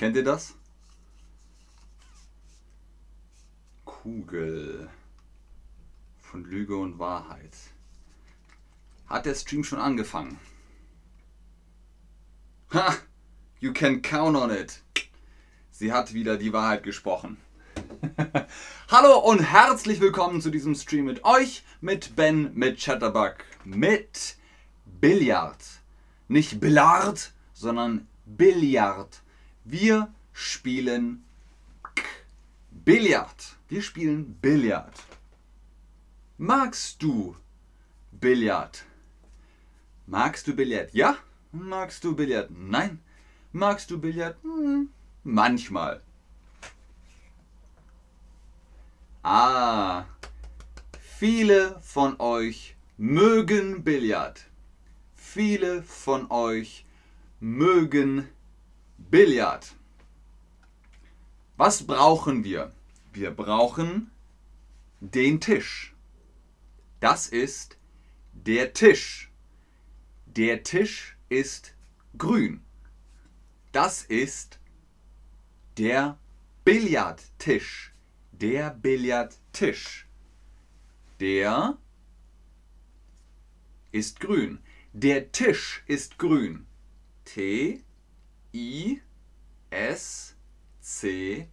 Kennt ihr das? Kugel von Lüge und Wahrheit. Hat der Stream schon angefangen? Ha! You can count on it. Sie hat wieder die Wahrheit gesprochen. Hallo und herzlich willkommen zu diesem Stream mit euch, mit Ben, mit Chatterbug, mit Billard. Nicht Billard, sondern Billard. Wir spielen Billard. Wir spielen Billard. Magst du Billard? Magst du Billard? Ja? Magst du Billard? Nein. Magst du Billard? Hm, manchmal. Ah, viele von euch mögen Billard. Viele von euch mögen Billard. Was brauchen wir? Wir brauchen den Tisch. Das ist der Tisch. Der Tisch ist grün. Das ist der Billardtisch. Der Billardtisch. Der ist grün. Der Tisch ist grün. T I S C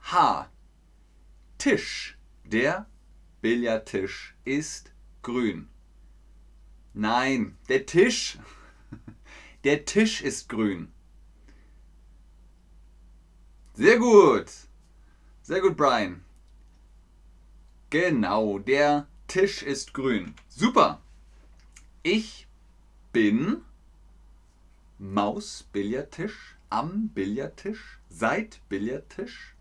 H. Tisch. Der Billardtisch ist grün. Nein, der Tisch. Der Tisch ist grün. Sehr gut. Sehr gut, Brian. Genau, der Tisch ist grün. Super. Ich bin Maus Billardtisch am Billardtisch seit Billardtisch.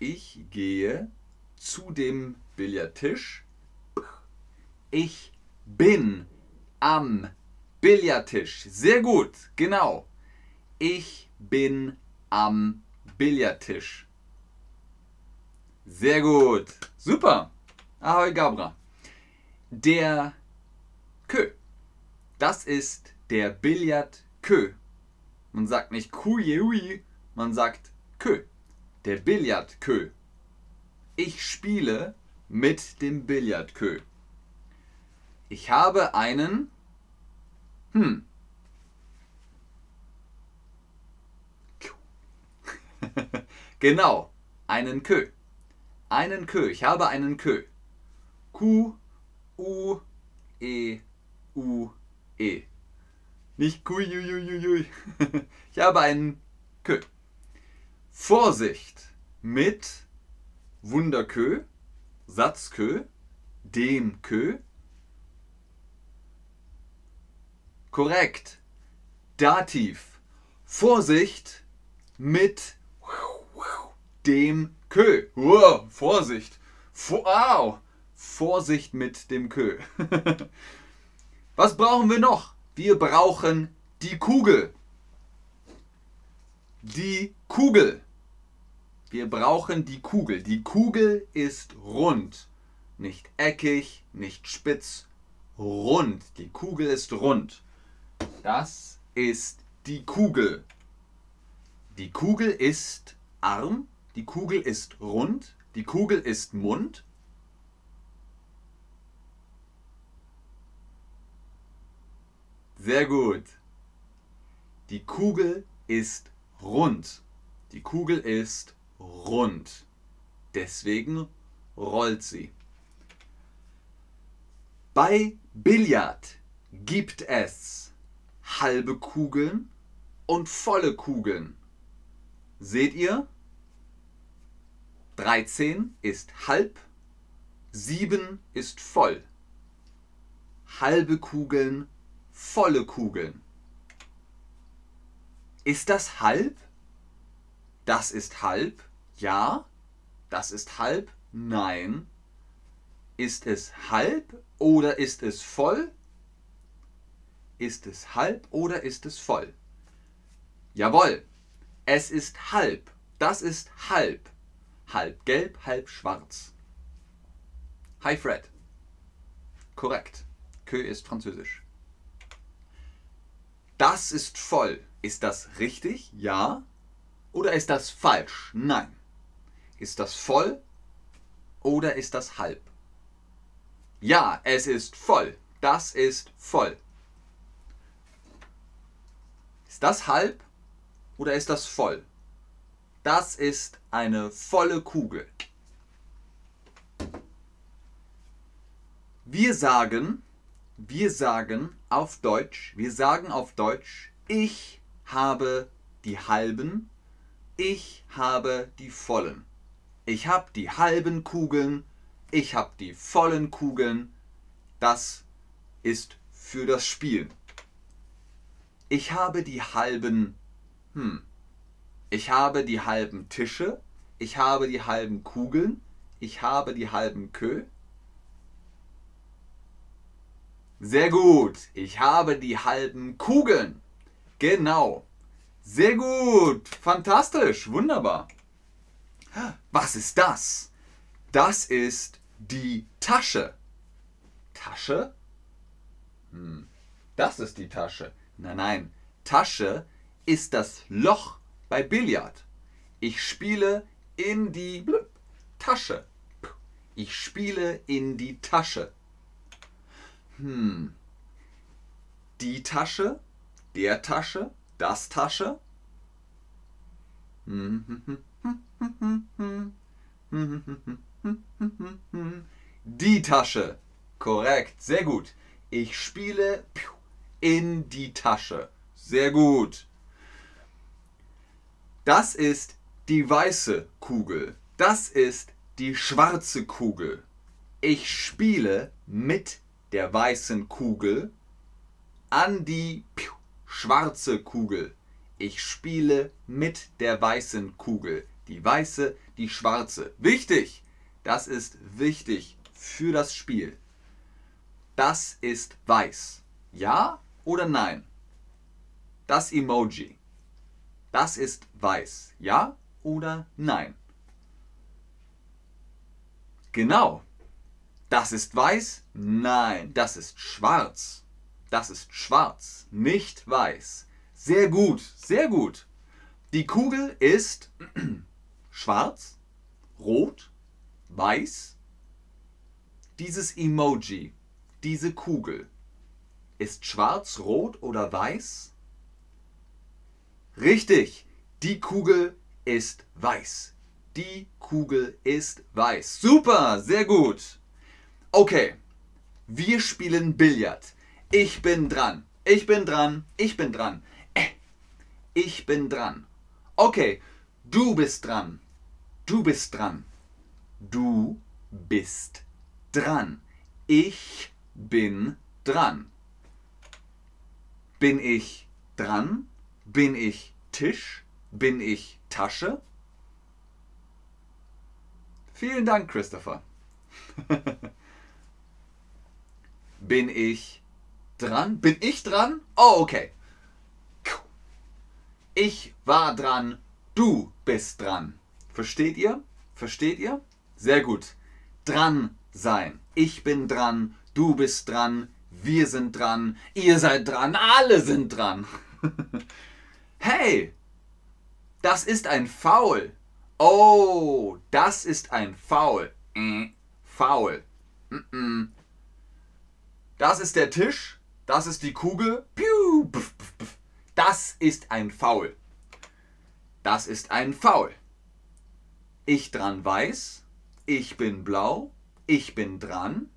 Ich gehe zu dem Billardtisch. Ich bin am Billardtisch. Sehr gut, genau. Ich bin am Billardtisch. Sehr gut. Super. Ahoi Gabra. Der Kö. Das ist der Billardkö. Man sagt nicht Kujui, man sagt Kö. Der Billardkö. Ich spiele mit dem Billardkö. Ich habe einen. Hm. genau, einen Kö. Einen Kö. Ich habe einen Kö. Q, U, E, U, E. Nicht Ju. Ich habe einen Kö. Vorsicht mit Wunderkö, Satzkö, dem Kö. Korrekt. Dativ. Vorsicht mit dem Kö. Wow, Vorsicht. Wow. Vorsicht mit dem Kö. Was brauchen wir noch? Wir brauchen die Kugel. Die Kugel. Wir brauchen die Kugel. Die Kugel ist rund. Nicht eckig, nicht spitz. Rund. Die Kugel ist rund. Das ist die Kugel. Die Kugel ist Arm. Die Kugel ist rund. Die Kugel ist Mund. Sehr gut. Die Kugel ist rund. Die Kugel ist rund. Deswegen rollt sie. Bei Billard gibt es halbe Kugeln und volle Kugeln. Seht ihr? 13 ist halb, 7 ist voll. Halbe Kugeln, volle Kugeln. Ist das halb? Das ist halb? Ja. Das ist halb? Nein. Ist es halb oder ist es voll? Ist es halb oder ist es voll? Jawohl. Es ist halb. Das ist halb. Halb gelb, halb schwarz. Hi Fred. Korrekt. Que ist französisch. Das ist voll. Ist das richtig? Ja. Oder ist das falsch? Nein. Ist das voll oder ist das halb? Ja, es ist voll. Das ist voll. Ist das halb oder ist das voll? Das ist eine volle Kugel. Wir sagen, wir sagen auf Deutsch, wir sagen auf Deutsch, ich habe die halben, ich habe die vollen. Ich habe die halben Kugeln, ich habe die vollen Kugeln. Das ist für das Spiel. Ich habe die halben, hm, ich habe die halben Tische, ich habe die halben Kugeln, ich habe die halben Kö. Sehr gut, ich habe die halben Kugeln. Genau. Sehr gut, fantastisch, wunderbar. Was ist das? Das ist die Tasche. Tasche? Hm, das ist die Tasche. Nein, nein, Tasche ist das Loch bei Billard. Ich spiele in die Tasche. Ich spiele in die Tasche. Hm. Die Tasche, der Tasche, das Tasche. Die Tasche. Korrekt, sehr gut. Ich spiele in die Tasche. Sehr gut. Das ist die weiße Kugel. Das ist die schwarze Kugel. Ich spiele mit der weißen Kugel an die schwarze Kugel. Ich spiele mit der weißen Kugel. Die weiße, die schwarze. Wichtig! Das ist wichtig für das Spiel. Das ist weiß. Ja oder nein? Das Emoji. Das ist weiß. Ja oder nein? Genau. Das ist weiß? Nein, das ist schwarz. Das ist schwarz, nicht weiß. Sehr gut, sehr gut. Die Kugel ist schwarz, rot, weiß. Dieses Emoji, diese Kugel, ist schwarz, rot oder weiß? Richtig, die Kugel ist weiß. Die Kugel ist weiß. Super, sehr gut. Okay, wir spielen Billard. Ich bin dran. Ich bin dran. Ich bin dran. Äh, ich bin dran. Okay, du bist dran. Du bist dran. Du bist dran. Ich bin dran. Bin ich dran? Bin ich Tisch? Bin ich Tasche? Vielen Dank, Christopher. Bin ich dran? Bin ich dran? Oh, okay. Ich war dran, du bist dran. Versteht ihr? Versteht ihr? Sehr gut. Dran sein. Ich bin dran, du bist dran, wir sind dran, ihr seid dran, alle sind dran. hey, das ist ein Foul. Oh, das ist ein Foul. Foul. Mm -mm. Das ist der Tisch, das ist die Kugel. Das ist ein Foul. Das ist ein Foul. Ich dran weiß, ich bin blau, ich bin dran.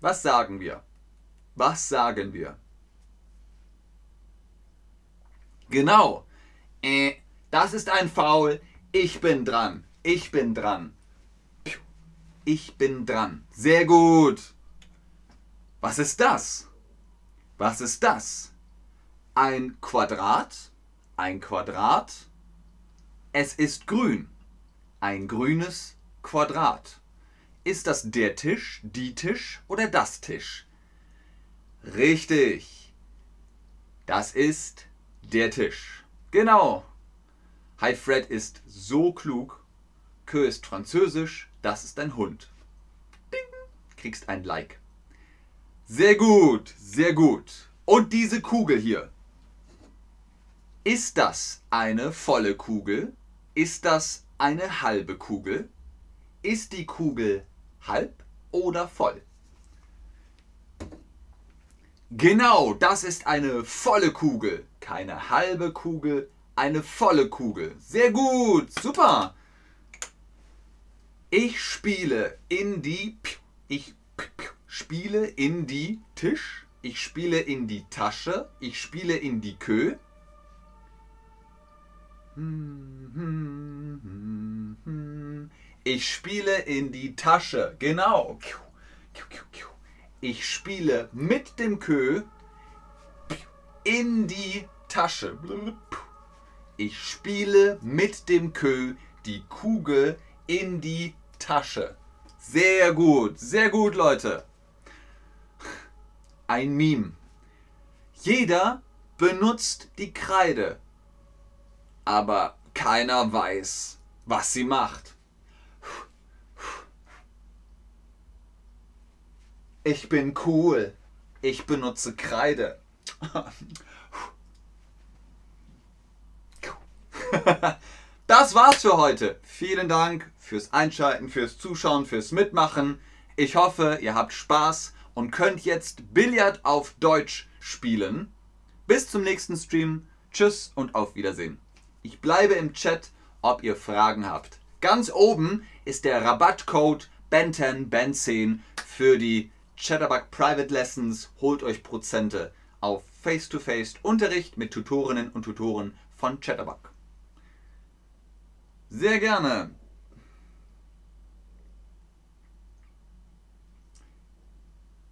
Was sagen wir? Was sagen wir? Genau. Äh, das ist ein Foul. Ich bin dran. Ich bin dran. Ich bin dran. Sehr gut. Was ist das? Was ist das? Ein Quadrat? Ein Quadrat? Es ist grün. Ein grünes Quadrat. Ist das der Tisch, die Tisch oder das Tisch? Richtig. Das ist der Tisch. Genau. Hi Fred ist so klug. Que ist französisch, das ist ein Hund. Ding. Kriegst ein Like. Sehr gut, sehr gut. Und diese Kugel hier. Ist das eine volle Kugel? Ist das eine halbe Kugel? Ist die Kugel halb oder voll? Genau, das ist eine volle Kugel. Keine halbe Kugel, eine volle Kugel. Sehr gut, super. Ich spiele in die. Ich spiele in die Tisch. Ich spiele in die Tasche. Ich spiele in die Kö. Ich spiele in die Tasche. Genau. Ich spiele mit dem Kö in die Tasche. Ich spiele mit dem Kö die Kugel in die Tasche. Sehr gut, sehr gut, Leute. Ein Meme. Jeder benutzt die Kreide, aber keiner weiß, was sie macht. Ich bin cool. Ich benutze Kreide. Das war's für heute. Vielen Dank fürs Einschalten, fürs Zuschauen, fürs Mitmachen. Ich hoffe, ihr habt Spaß und könnt jetzt Billard auf Deutsch spielen. Bis zum nächsten Stream. Tschüss und auf Wiedersehen. Ich bleibe im Chat, ob ihr Fragen habt. Ganz oben ist der Rabattcode BEN10, BEN10 für die Chatterbug Private Lessons. Holt euch Prozente auf Face-to-Face-Unterricht mit Tutorinnen und Tutoren von Chatterbug. Sehr gerne.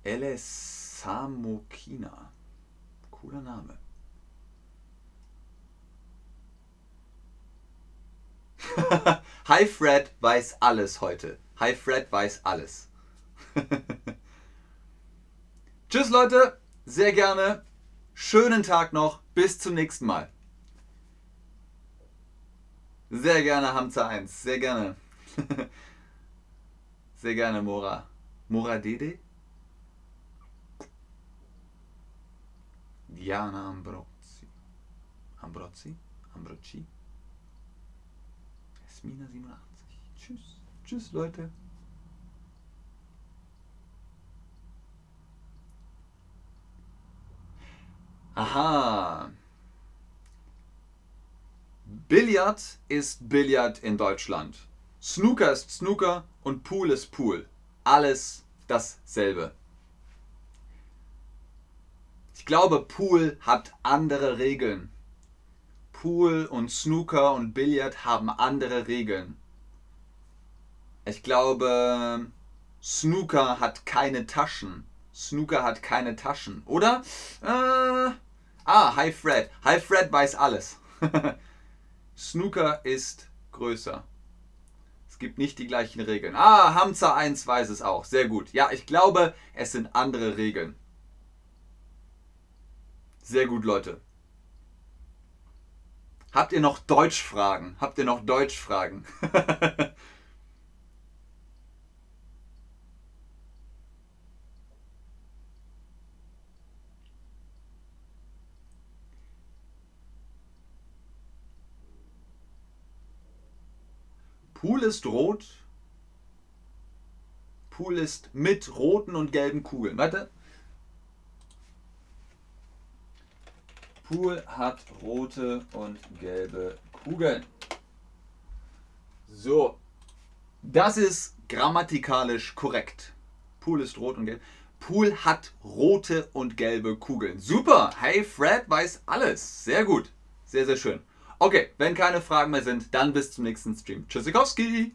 Elesamokina. Cooler Name. Hi Fred weiß alles heute. Hi Fred weiß alles. Tschüss Leute, sehr gerne. Schönen Tag noch. Bis zum nächsten Mal. Sehr gerne Hamza 1, sehr gerne. sehr gerne Mora. Mora Dede? Diana Ambrozzi. Ambrozzi? Ambroci? Esmina 87. Tschüss. Tschüss, Leute. Aha. Billard ist Billard in Deutschland. Snooker ist Snooker und Pool ist Pool. Alles dasselbe. Ich glaube, Pool hat andere Regeln. Pool und Snooker und Billard haben andere Regeln. Ich glaube, Snooker hat keine Taschen. Snooker hat keine Taschen, oder? Äh, ah, Hi Fred. Hi Fred weiß alles. Snooker ist größer. Es gibt nicht die gleichen Regeln. Ah, Hamza 1 weiß es auch. Sehr gut. Ja, ich glaube, es sind andere Regeln. Sehr gut, Leute. Habt ihr noch Deutschfragen? Habt ihr noch Deutschfragen? Pool ist rot. Pool ist mit roten und gelben Kugeln. Warte. Pool hat rote und gelbe Kugeln. So. Das ist grammatikalisch korrekt. Pool ist rot und gelb. Pool hat rote und gelbe Kugeln. Super. Hey, Fred weiß alles. Sehr gut. Sehr, sehr schön. Okay, wenn keine Fragen mehr sind, dann bis zum nächsten Stream. Tschüssikowski!